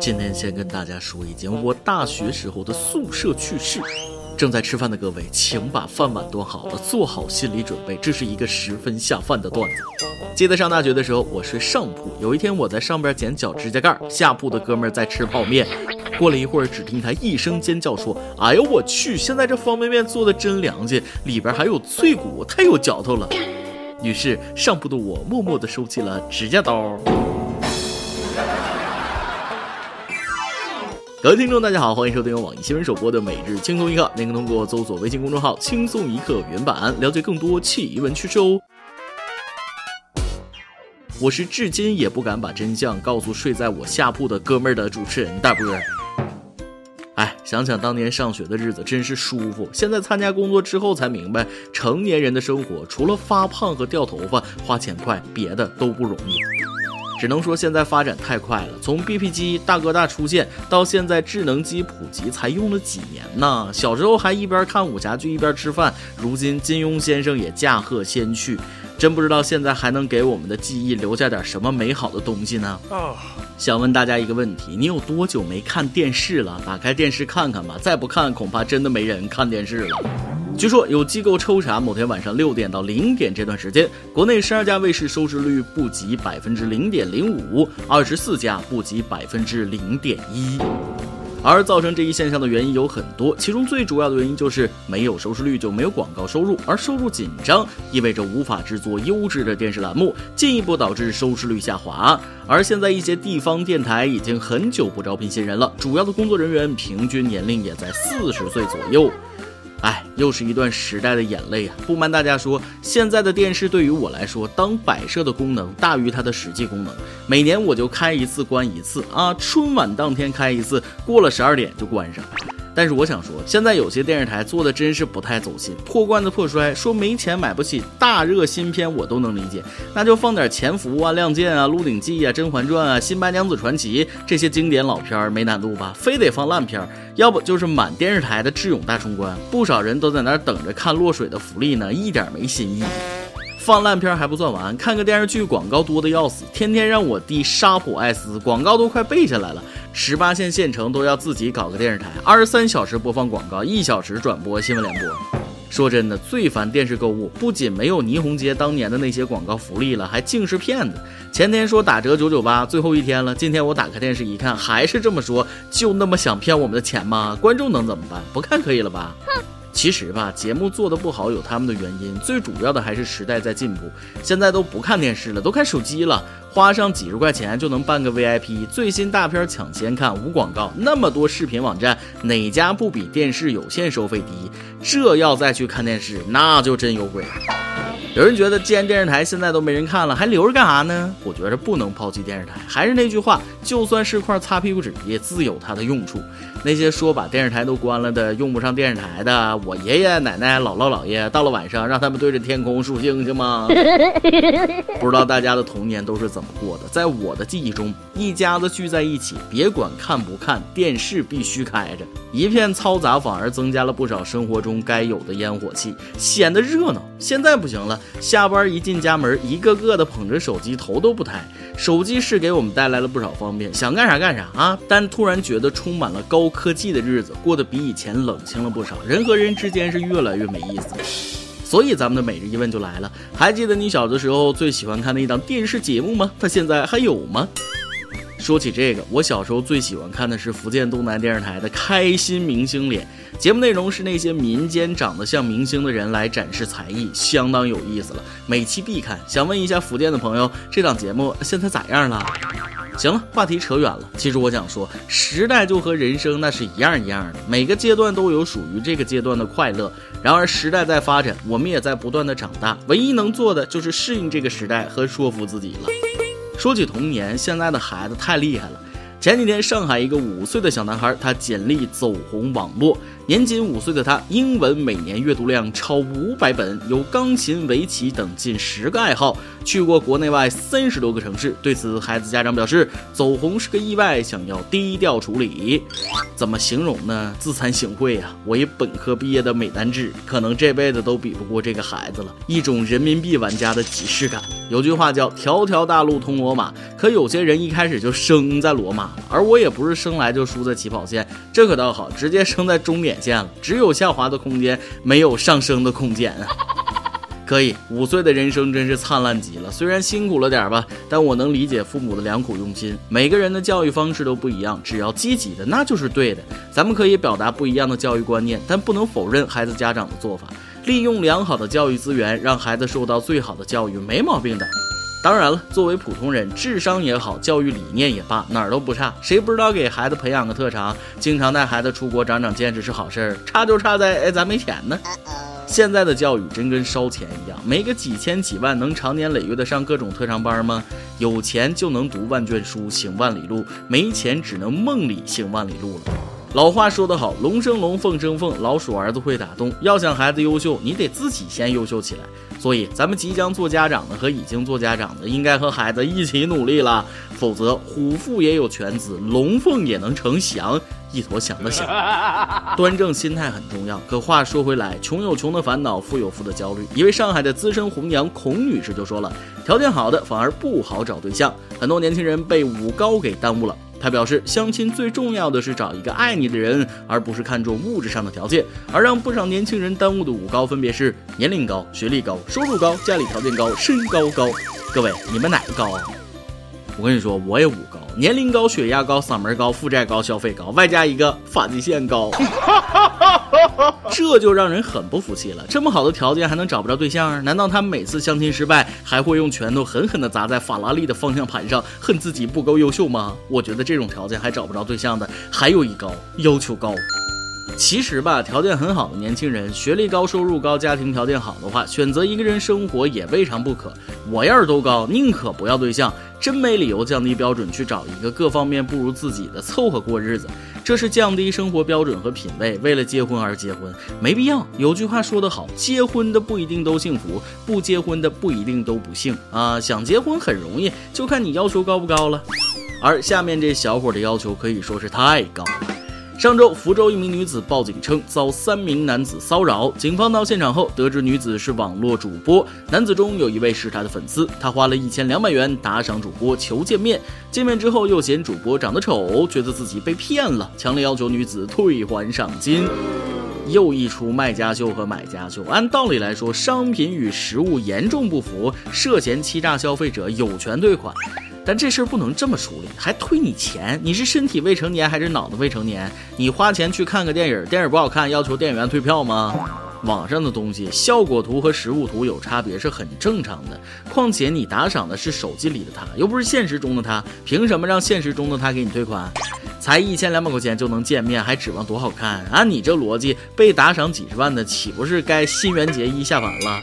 今天先跟大家说一件我大学时候的宿舍趣事。正在吃饭的各位，请把饭碗端好了，做好心理准备，这是一个十分下饭的段子。记得上大学的时候，我睡上铺，有一天我在上边剪脚指甲盖，下铺的哥们在吃泡面。过了一会儿，只听他一声尖叫说：“哎呦我去！现在这方便面做的真良心，里边还有脆骨，太有嚼头了。”于是上铺的我默默地收起了指甲刀。各位听众，大家好，欢迎收听由网易新闻首播的《每日轻松一刻》，您可通过搜索微信公众号“轻松一刻”原版了解更多奇闻趣事哦。我是至今也不敢把真相告诉睡在我下铺的哥们儿的主持人大波。哎，想想当年上学的日子真是舒服，现在参加工作之后才明白，成年人的生活除了发胖和掉头发、花钱快，别的都不容易。只能说现在发展太快了，从 BP 机大哥大出现到现在智能机普及，才用了几年呢？小时候还一边看武侠剧一边吃饭，如今金庸先生也驾鹤仙去，真不知道现在还能给我们的记忆留下点什么美好的东西呢？想问大家一个问题：你有多久没看电视了？打开电视看看吧，再不看恐怕真的没人看电视了。据说有机构抽查，某天晚上六点到零点这段时间，国内十二家卫视收视率不及百分之零点零五，二十四家不及百分之零点一。而造成这一现象的原因有很多，其中最主要的原因就是没有收视率就没有广告收入，而收入紧张意味着无法制作优质的电视栏目，进一步导致收视率下滑。而现在一些地方电台已经很久不招聘新人了，主要的工作人员平均年龄也在四十岁左右。哎，又是一段时代的眼泪啊！不瞒大家说，现在的电视对于我来说，当摆设的功能大于它的实际功能。每年我就开一次，关一次啊，春晚当天开一次，过了十二点就关上。但是我想说，现在有些电视台做的真是不太走心，破罐子破摔，说没钱买不起大热新片，我都能理解。那就放点《潜伏》啊、《亮剑》啊、《鹿鼎记》啊、《甄嬛传》啊、《新白娘子传奇》这些经典老片儿，没难度吧？非得放烂片儿，要不就是满电视台的智勇大冲关，不少人都在那儿等着看落水的福利呢，一点没新意。放烂片还不算完，看个电视剧广告多的要死，天天让我弟沙普艾斯广告都快背下来了。十八线县城都要自己搞个电视台，二十三小时播放广告，一小时转播新闻联播。说真的，最烦电视购物，不仅没有霓虹街当年的那些广告福利了，还尽是骗子。前天说打折九九八，最后一天了，今天我打开电视一看，还是这么说，就那么想骗我们的钱吗？观众能怎么办？不看可以了吧？哼。其实吧，节目做的不好有他们的原因，最主要的还是时代在进步，现在都不看电视了，都看手机了，花上几十块钱就能办个 VIP，最新大片抢先看，无广告，那么多视频网站，哪家不比电视有线收费低？这要再去看电视，那就真有鬼。有人觉得，既然电视台现在都没人看了，还留着干啥呢？我觉着不能抛弃电视台。还是那句话，就算是块擦屁股纸，也自有它的用处。那些说把电视台都关了的，用不上电视台的，我爷爷奶奶、姥姥姥爷，到了晚上让他们对着天空数星星吗？不知道大家的童年都是怎么过的？在我的记忆中，一家子聚在一起，别管看不看，电视必须开着，一片嘈杂，反而增加了不少生活中该有的烟火气，显得热闹。现在不行了。下班一进家门，一个个的捧着手机，头都不抬。手机是给我们带来了不少方便，想干啥干啥啊！但突然觉得充满了高科技的日子过得比以前冷清了不少，人和人之间是越来越没意思了。所以咱们的每日一问就来了：还记得你小的时候最喜欢看的一档电视节目吗？它现在还有吗？说起这个，我小时候最喜欢看的是福建东南电视台的《开心明星脸》，节目内容是那些民间长得像明星的人来展示才艺，相当有意思了，每期必看。想问一下福建的朋友，这档节目现在咋样了？行了，话题扯远了。其实我想说，时代就和人生那是一样一样的，每个阶段都有属于这个阶段的快乐。然而时代在发展，我们也在不断的长大，唯一能做的就是适应这个时代和说服自己了。说起童年，现在的孩子太厉害了。前几天，上海一个五岁的小男孩，他简历走红网络。年仅五岁的他，英文每年阅读量超五百本，有钢琴、围棋等近十个爱好，去过国内外三十多个城市。对此，孩子家长表示，走红是个意外，想要低调处理。怎么形容呢？自惭形秽啊！我一本科毕业的美男子，可能这辈子都比不过这个孩子了。一种人民币玩家的即视感。有句话叫“条条大路通罗马”，可有些人一开始就生在罗马而我也不是生来就输在起跑线，这可倒好，直接生在终。点线了，只有下滑的空间，没有上升的空间啊！可以，五岁的人生真是灿烂极了。虽然辛苦了点吧，但我能理解父母的良苦用心。每个人的教育方式都不一样，只要积极的，那就是对的。咱们可以表达不一样的教育观念，但不能否认孩子家长的做法。利用良好的教育资源，让孩子受到最好的教育，没毛病的。当然了，作为普通人，智商也好，教育理念也罢，哪儿都不差。谁不知道给孩子培养个特长，经常带孩子出国长长见识是好事儿？差就差在哎，咱没钱呢。现在的教育真跟烧钱一样，没个几千几万，能长年累月的上各种特长班吗？有钱就能读万卷书，行万里路；没钱只能梦里行万里路了。老话说得好，龙生龙，凤生凤，老鼠儿子会打洞。要想孩子优秀，你得自己先优秀起来。所以，咱们即将做家长的和已经做家长的，应该和孩子一起努力了。否则，虎父也有犬子，龙凤也能成祥。一坨祥的祥，端正心态很重要。可话说回来，穷有穷的烦恼，富有富的焦虑。一位上海的资深红娘孔女士就说了，条件好的反而不好找对象，很多年轻人被五高给耽误了。他表示，相亲最重要的是找一个爱你的人，而不是看重物质上的条件。而让不少年轻人耽误的五高，分别是年龄高、学历高、收入高、家里条件高、身高高。各位，你们哪个高？我跟你说，我也五高。年龄高，血压高，嗓门高，负债高，消费高，外加一个发际线高，这就让人很不服气了。这么好的条件还能找不着对象？难道他每次相亲失败还会用拳头狠狠地砸在法拉利的方向盘上，恨自己不够优秀吗？我觉得这种条件还找不着对象的，还有一高，要求高。其实吧，条件很好的年轻人，学历高、收入高、家庭条件好的话，选择一个人生活也未尝不可。我要是都高，宁可不要对象，真没理由降低标准去找一个各方面不如自己的凑合过日子。这是降低生活标准和品味，为了结婚而结婚，没必要。有句话说得好，结婚的不一定都幸福，不结婚的不一定都不幸啊。想结婚很容易，就看你要求高不高了。而下面这小伙的要求可以说是太高了。上周，福州一名女子报警称遭三名男子骚扰。警方到现场后，得知女子是网络主播，男子中有一位是她的粉丝。他花了一千两百元打赏主播求见面，见面之后又嫌主播长得丑，觉得自己被骗了，强烈要求女子退还赏金。又一出卖家秀和买家秀。按道理来说，商品与实物严重不符，涉嫌欺诈消费者有权退款。但这事儿不能这么处理，还退你钱？你是身体未成年还是脑子未成年？你花钱去看个电影，电影不好看，要求店员退票吗？网上的东西效果图和实物图有差别是很正常的。况且你打赏的是手机里的他，又不是现实中的他，凭什么让现实中的他给你退款？才一千两百块钱就能见面，还指望多好看？按你这逻辑，被打赏几十万的岂不是该新垣结衣下凡了？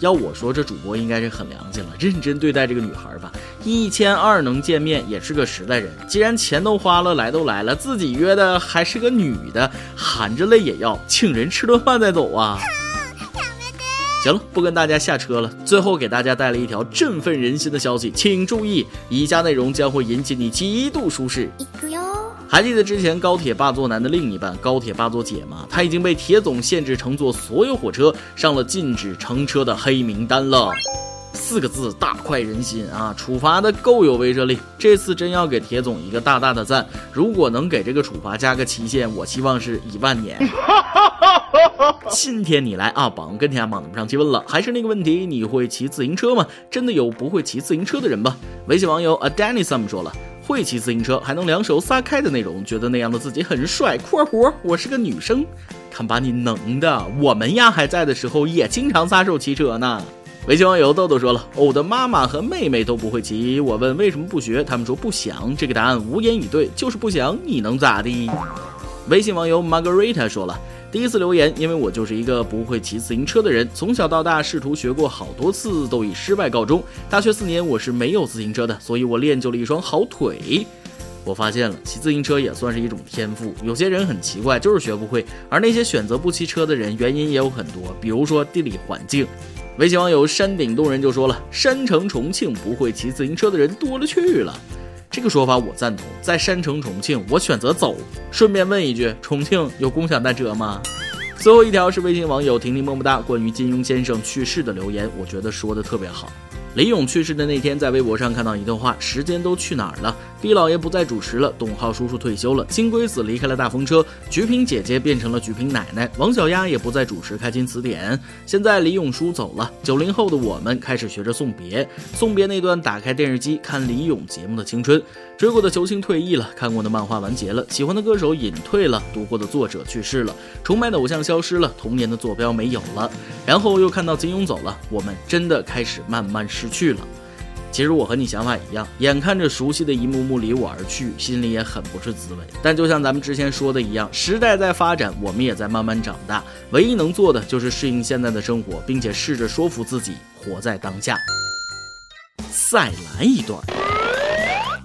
要我说，这主播应该是很良心了，认真对待这个女孩吧。一千二能见面，也是个实在人。既然钱都花了，来都来了，自己约的还是个女的，含着泪也要请人吃顿饭再走啊。行了，不跟大家下车了。最后给大家带来一条振奋人心的消息，请注意，以下内容将会引起你极度舒适。还记得之前高铁霸座男的另一半高铁霸座姐吗？她已经被铁总限制乘坐所有火车，上了禁止乘车的黑名单了。四个字，大快人心啊！处罚的够有威慑力，这次真要给铁总一个大大的赞。如果能给这个处罚加个期限，我希望是一万年。今天你来啊，榜跟天榜不上去问了，还是那个问题，你会骑自行车吗？真的有不会骑自行车的人吗？微信网友 a danny some 说了。会骑自行车还能两手撒开的那种，觉得那样的自己很帅。括弧我是个女生，看把你能的。我们丫还在的时候也经常撒手骑车呢。微信网友豆豆说了，我的妈妈和妹妹都不会骑。我问为什么不学，他们说不想。这个答案无言以对，就是不想。你能咋地？微信网友 Margarita 说了。第一次留言，因为我就是一个不会骑自行车的人，从小到大试图学过好多次，都以失败告终。大学四年我是没有自行车的，所以我练就了一双好腿。我发现了，骑自行车也算是一种天赋。有些人很奇怪，就是学不会；而那些选择不骑车的人，原因也有很多，比如说地理环境。微信网友山顶洞人就说了：“山城重庆不会骑自行车的人多了去了。”这个说法我赞同。在山城重庆，我选择走。顺便问一句，重庆有共享单车吗？最后一条是微信网友婷婷么么哒关于金庸先生去世的留言，我觉得说的特别好。李咏去世的那天，在微博上看到一段话：“时间都去哪儿了？毕老爷不再主持了，董浩叔叔退休了，金龟子离开了大风车，菊萍姐姐变成了菊萍奶奶，王小丫也不再主持开心词典。现在李咏叔走了，九零后的我们开始学着送别，送别那段打开电视机看李咏节目的青春。追过的球星退役了，看过的漫画完结了，喜欢的歌手隐退了，读过的作者去世了，崇拜的偶像消失了，童年的坐标没有了，然后又看到金庸走了，我们真的开始慢慢。”失去了，其实我和你想法一样，眼看着熟悉的一幕幕离我而去，心里也很不是滋味。但就像咱们之前说的一样，时代在发展，我们也在慢慢长大，唯一能做的就是适应现在的生活，并且试着说服自己活在当下。再来一段，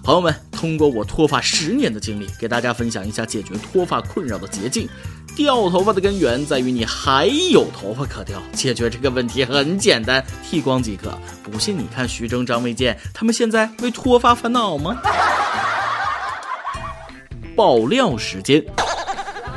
朋友们，通过我脱发十年的经历，给大家分享一下解决脱发困扰的捷径。掉头发的根源在于你还有头发可掉，解决这个问题很简单，剃光即可。不信你看徐峥、张卫健，他们现在为脱发烦恼吗？爆料时间。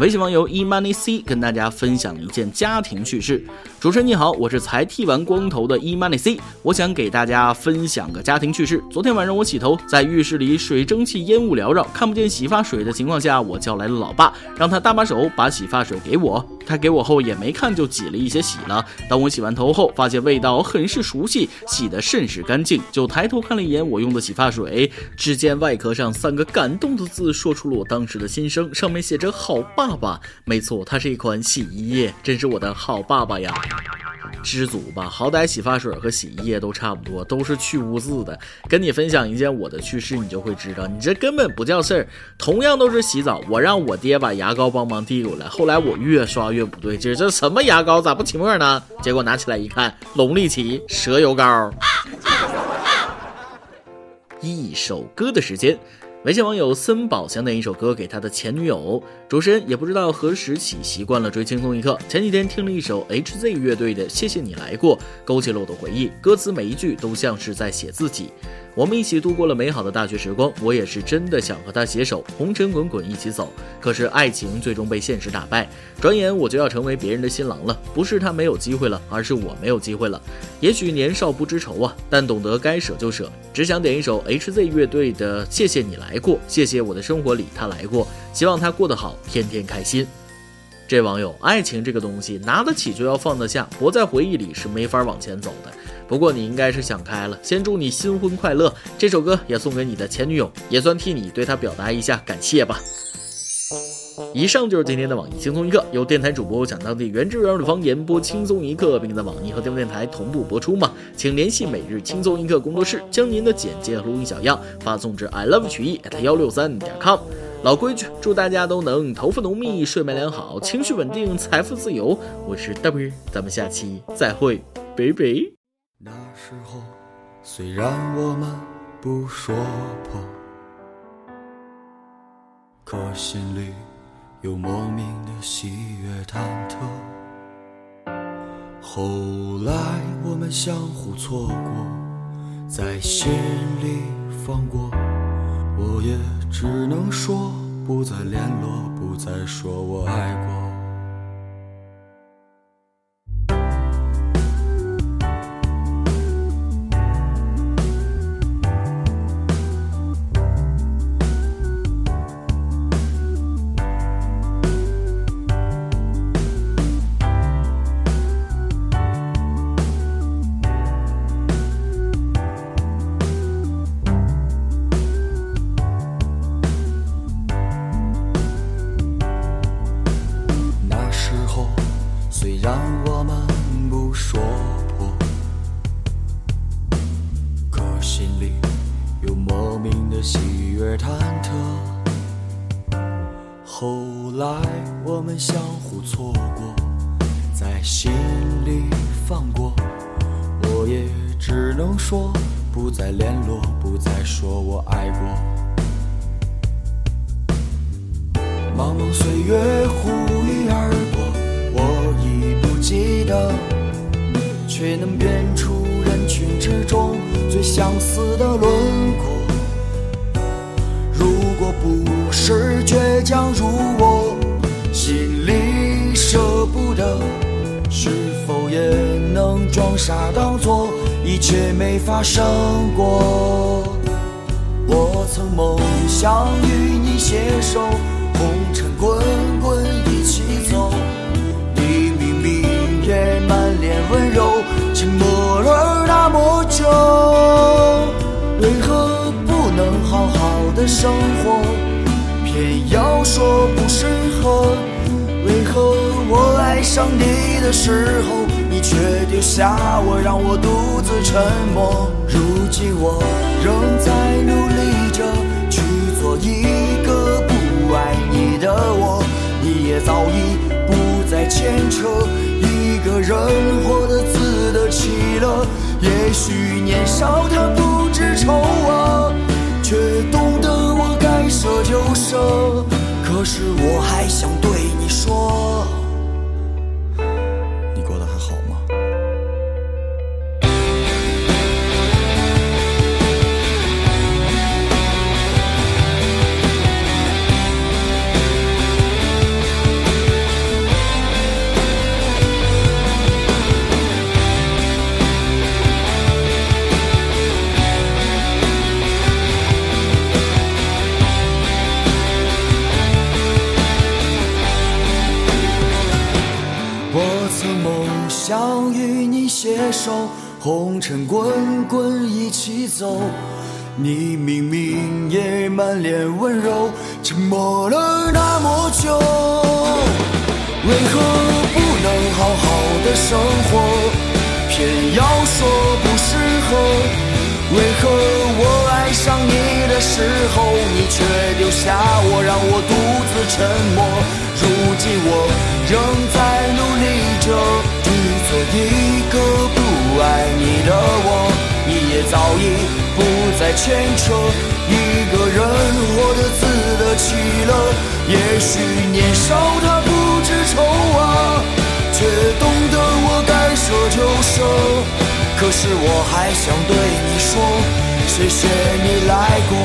微信网友 e money c 跟大家分享一件家庭趣事。主持人你好，我是才剃完光头的 e money c，我想给大家分享个家庭趣事。昨天晚上我洗头，在浴室里水蒸气烟雾缭绕，看不见洗发水的情况下，我叫来了老爸，让他搭把手把洗发水给我。他给我后也没看就挤了一些洗了。当我洗完头后，发现味道很是熟悉，洗得甚是干净，就抬头看了一眼我用的洗发水，只见外壳上三个感动的字，说出了我当时的心声，上面写着“好爸爸”。没错，它是一款洗衣液，真是我的好爸爸呀。知足吧，好歹洗发水和洗衣液都差不多，都是去污渍的。跟你分享一件我的趣事，你就会知道，你这根本不叫事儿。同样都是洗澡，我让我爹把牙膏帮忙递过来，后来我越刷越越不对劲，这什么牙膏咋不起沫呢？结果拿起来一看，龙力奇蛇油膏。一首歌的时间。微信网友森宝想点一首歌给他的前女友。主持人也不知道何时起习惯了追轻松一刻。前几天听了一首 HZ 乐队的《谢谢你来过》，勾起了我的回忆。歌词每一句都像是在写自己。我们一起度过了美好的大学时光，我也是真的想和他携手，红尘滚滚一起走。可是爱情最终被现实打败，转眼我就要成为别人的新郎了。不是他没有机会了，而是我没有机会了。也许年少不知愁啊，但懂得该舍就舍。只想点一首 HZ 乐队的《谢谢你来过》，谢谢我的生活里他来过，希望他过得好，天天开心。这网友，爱情这个东西拿得起就要放得下，活在回忆里是没法往前走的。不过你应该是想开了，先祝你新婚快乐。这首歌也送给你的前女友，也算替你对她表达一下感谢吧。以上就是今天的网易轻松一刻，由电台主播讲当地原汁原味的方言播轻松一刻，并在网易和地方电台同步播出吗？请联系每日轻松一刻工作室，将您的简介和录音小样发送至 i love 曲艺 at 幺六三点 com。老规矩，祝大家都能头发浓密、睡眠良好、情绪稳定、财富自由。我是 W，咱们下期再会，拜拜。那时候，虽然我们不说破，可心里有莫名的喜悦忐忑。后来我们相互错过，在心里放过，我也只能说不再联络，不再说我爱过。茫茫岁月忽一而过，我已不记得，却能辨出人群之中最相似的轮廓。如果不是倔强如我，心里舍不得，是否也能装傻当作一切没发生过？我曾梦想与你携手，滚滚一起走。你明明也满脸温柔，沉默了那么久，为何不能好好的生活，偏要说不适合？为何我爱上你的时候，你却丢下我，让我独自沉默？如今我仍在努力着去做一个的我，你也早已不再牵扯，一个人活得自得其乐。也许年少他不知愁啊，却懂得我该舍就舍。可是我还想对你说，手，红尘滚滚一起走。你明明也满脸温柔，沉默了那么久，为何不能好好的生活，偏要说不适合？为何我爱上你的时候，你却丢下我，让我独自沉默？如今我仍在努力着，做一个不爱你的我，你也早已不再牵扯，一个人活得自得其乐。也许年少他不知愁啊，却懂得我该舍就舍。可是我还想对你说，谢谢你来过。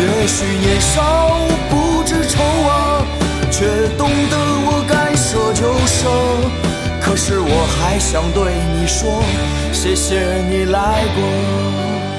也许年少不知愁啊，却懂得想对你说，谢谢你来过。